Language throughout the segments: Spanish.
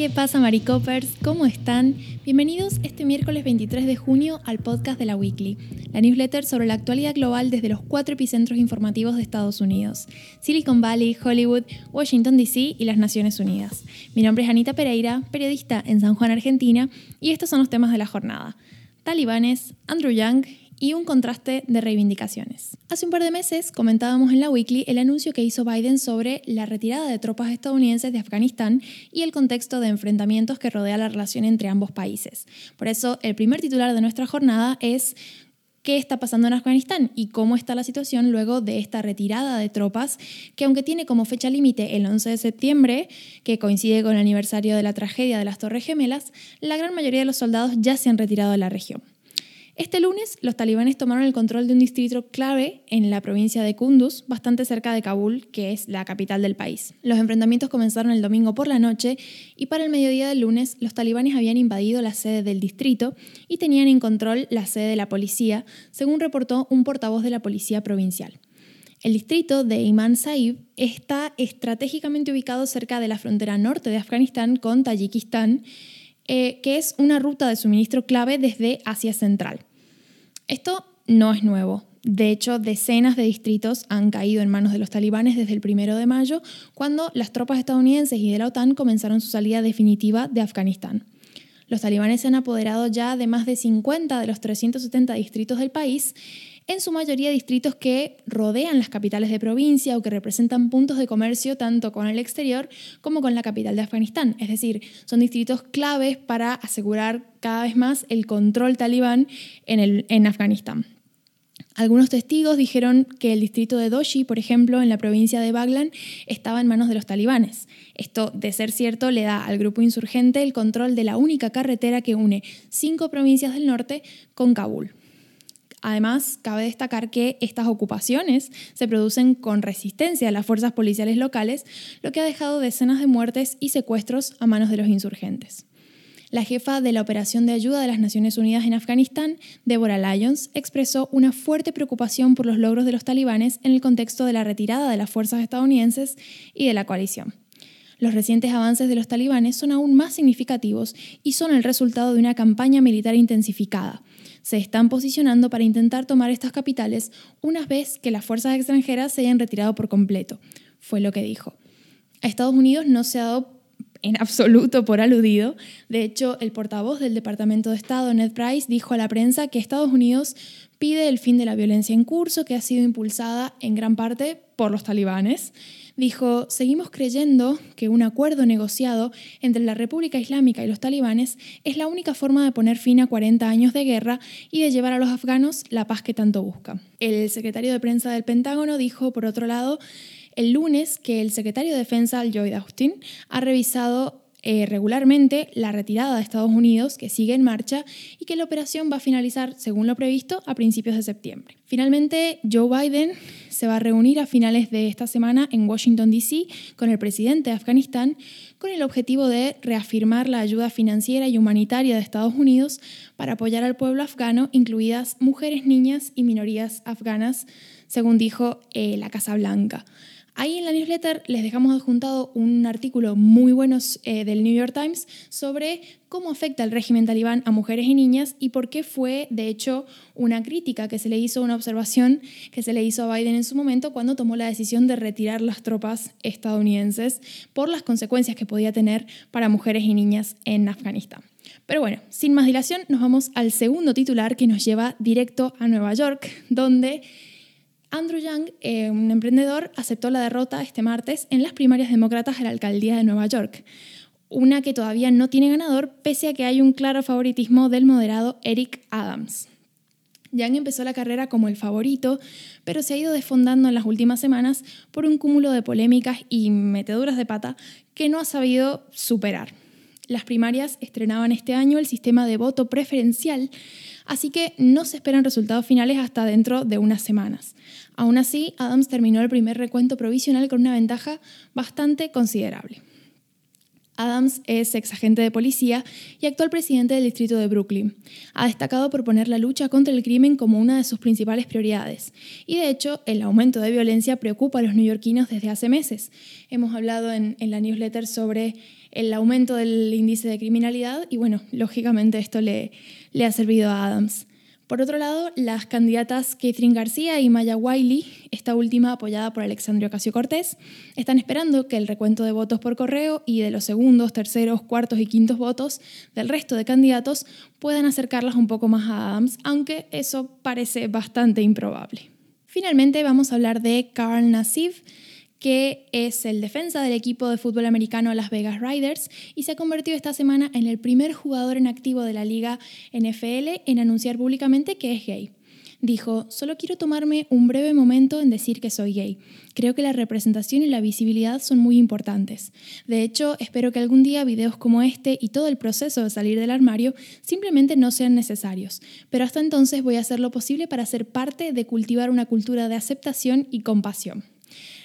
¿Qué pasa, Maricopers? ¿Cómo están? Bienvenidos este miércoles 23 de junio al podcast de la Weekly, la newsletter sobre la actualidad global desde los cuatro epicentros informativos de Estados Unidos: Silicon Valley, Hollywood, Washington DC y las Naciones Unidas. Mi nombre es Anita Pereira, periodista en San Juan, Argentina, y estos son los temas de la jornada: talibanes, Andrew Yang y un contraste de reivindicaciones. Hace un par de meses comentábamos en la Weekly el anuncio que hizo Biden sobre la retirada de tropas estadounidenses de Afganistán y el contexto de enfrentamientos que rodea la relación entre ambos países. Por eso, el primer titular de nuestra jornada es qué está pasando en Afganistán y cómo está la situación luego de esta retirada de tropas, que aunque tiene como fecha límite el 11 de septiembre, que coincide con el aniversario de la tragedia de las Torres Gemelas, la gran mayoría de los soldados ya se han retirado de la región. Este lunes, los talibanes tomaron el control de un distrito clave en la provincia de Kunduz, bastante cerca de Kabul, que es la capital del país. Los enfrentamientos comenzaron el domingo por la noche y para el mediodía del lunes los talibanes habían invadido la sede del distrito y tenían en control la sede de la policía, según reportó un portavoz de la policía provincial. El distrito de Iman Saib está estratégicamente ubicado cerca de la frontera norte de Afganistán con Tayikistán, eh, que es una ruta de suministro clave desde Asia Central. Esto no es nuevo. De hecho, decenas de distritos han caído en manos de los talibanes desde el primero de mayo, cuando las tropas estadounidenses y de la OTAN comenzaron su salida definitiva de Afganistán. Los talibanes se han apoderado ya de más de 50 de los 370 distritos del país, en su mayoría distritos que rodean las capitales de provincia o que representan puntos de comercio tanto con el exterior como con la capital de Afganistán. Es decir, son distritos claves para asegurar cada vez más el control talibán en, el, en Afganistán. Algunos testigos dijeron que el distrito de Doshi, por ejemplo, en la provincia de Baglan, estaba en manos de los talibanes. Esto, de ser cierto, le da al grupo insurgente el control de la única carretera que une cinco provincias del norte con Kabul. Además, cabe destacar que estas ocupaciones se producen con resistencia de las fuerzas policiales locales, lo que ha dejado decenas de muertes y secuestros a manos de los insurgentes. La jefa de la Operación de Ayuda de las Naciones Unidas en Afganistán, Deborah Lyons, expresó una fuerte preocupación por los logros de los talibanes en el contexto de la retirada de las fuerzas estadounidenses y de la coalición. Los recientes avances de los talibanes son aún más significativos y son el resultado de una campaña militar intensificada. Se están posicionando para intentar tomar estas capitales una vez que las fuerzas extranjeras se hayan retirado por completo, fue lo que dijo. A Estados Unidos no se ha dado en absoluto por aludido. De hecho, el portavoz del Departamento de Estado, Ned Price, dijo a la prensa que Estados Unidos pide el fin de la violencia en curso que ha sido impulsada en gran parte por los talibanes. Dijo, seguimos creyendo que un acuerdo negociado entre la República Islámica y los talibanes es la única forma de poner fin a 40 años de guerra y de llevar a los afganos la paz que tanto buscan. El secretario de prensa del Pentágono dijo, por otro lado, el lunes que el secretario de Defensa, Lloyd Austin, ha revisado eh, regularmente la retirada de Estados Unidos, que sigue en marcha, y que la operación va a finalizar, según lo previsto, a principios de septiembre. Finalmente, Joe Biden se va a reunir a finales de esta semana en Washington, D.C., con el presidente de Afganistán, con el objetivo de reafirmar la ayuda financiera y humanitaria de Estados Unidos para apoyar al pueblo afgano, incluidas mujeres, niñas y minorías afganas, según dijo eh, la Casa Blanca. Ahí en la newsletter les dejamos adjuntado un artículo muy bueno eh, del New York Times sobre cómo afecta el régimen talibán a mujeres y niñas y por qué fue, de hecho, una crítica que se le hizo, una observación que se le hizo a Biden en su momento cuando tomó la decisión de retirar las tropas estadounidenses por las consecuencias que podía tener para mujeres y niñas en Afganistán. Pero bueno, sin más dilación, nos vamos al segundo titular que nos lleva directo a Nueva York, donde Andrew Young, eh, un emprendedor, aceptó la derrota este martes en las primarias demócratas de la alcaldía de Nueva York, una que todavía no tiene ganador pese a que hay un claro favoritismo del moderado Eric Adams. Young empezó la carrera como el favorito, pero se ha ido desfondando en las últimas semanas por un cúmulo de polémicas y meteduras de pata que no ha sabido superar. Las primarias estrenaban este año el sistema de voto preferencial, así que no se esperan resultados finales hasta dentro de unas semanas. Aún así, Adams terminó el primer recuento provisional con una ventaja bastante considerable. Adams es ex agente de policía y actual presidente del distrito de Brooklyn. Ha destacado por poner la lucha contra el crimen como una de sus principales prioridades. Y de hecho, el aumento de violencia preocupa a los neoyorquinos desde hace meses. Hemos hablado en, la newsletter sobre el aumento del índice de criminalidad y bueno, lógicamente esto le, le ha servido a Adams. Por otro lado, las candidatas Catherine García y Maya Wiley, esta última apoyada por Alexandria Ocasio Cortés, están esperando que el recuento de votos por correo y de los segundos, terceros, cuartos y quintos votos del resto de candidatos puedan acercarlas un poco más a Adams, aunque eso parece bastante improbable. Finalmente vamos a hablar de Carl Nassif, que es el defensa del equipo de fútbol americano Las Vegas Riders y se ha convertido esta semana en el primer jugador en activo de la liga NFL en anunciar públicamente que es gay. Dijo, solo quiero tomarme un breve momento en decir que soy gay. Creo que la representación y la visibilidad son muy importantes. De hecho, espero que algún día videos como este y todo el proceso de salir del armario simplemente no sean necesarios. Pero hasta entonces voy a hacer lo posible para ser parte de cultivar una cultura de aceptación y compasión.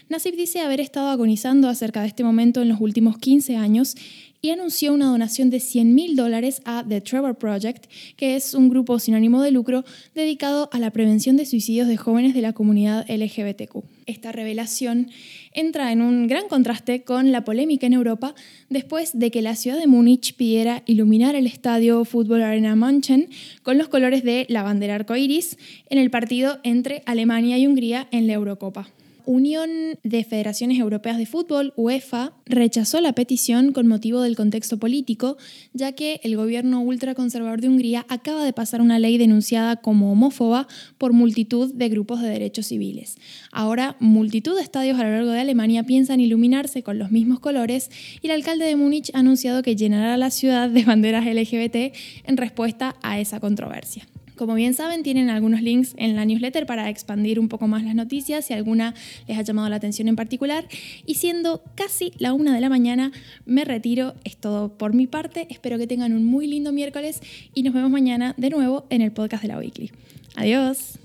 Nasib dice haber estado agonizando acerca de este momento en los últimos 15 años y anunció una donación de 100 mil dólares a The Trevor Project, que es un grupo sin ánimo de lucro dedicado a la prevención de suicidios de jóvenes de la comunidad LGBTQ. Esta revelación entra en un gran contraste con la polémica en Europa después de que la ciudad de Múnich pidiera iluminar el estadio Fútbol Arena München con los colores de la bandera arcoíris en el partido entre Alemania y Hungría en la Eurocopa. Unión de Federaciones Europeas de Fútbol, UEFA, rechazó la petición con motivo del contexto político, ya que el gobierno ultraconservador de Hungría acaba de pasar una ley denunciada como homófoba por multitud de grupos de derechos civiles. Ahora, multitud de estadios a lo largo de Alemania piensan iluminarse con los mismos colores y el alcalde de Múnich ha anunciado que llenará la ciudad de banderas LGBT en respuesta a esa controversia. Como bien saben, tienen algunos links en la newsletter para expandir un poco más las noticias si alguna les ha llamado la atención en particular. Y siendo casi la una de la mañana, me retiro. Es todo por mi parte. Espero que tengan un muy lindo miércoles y nos vemos mañana de nuevo en el podcast de la Weekly. Adiós.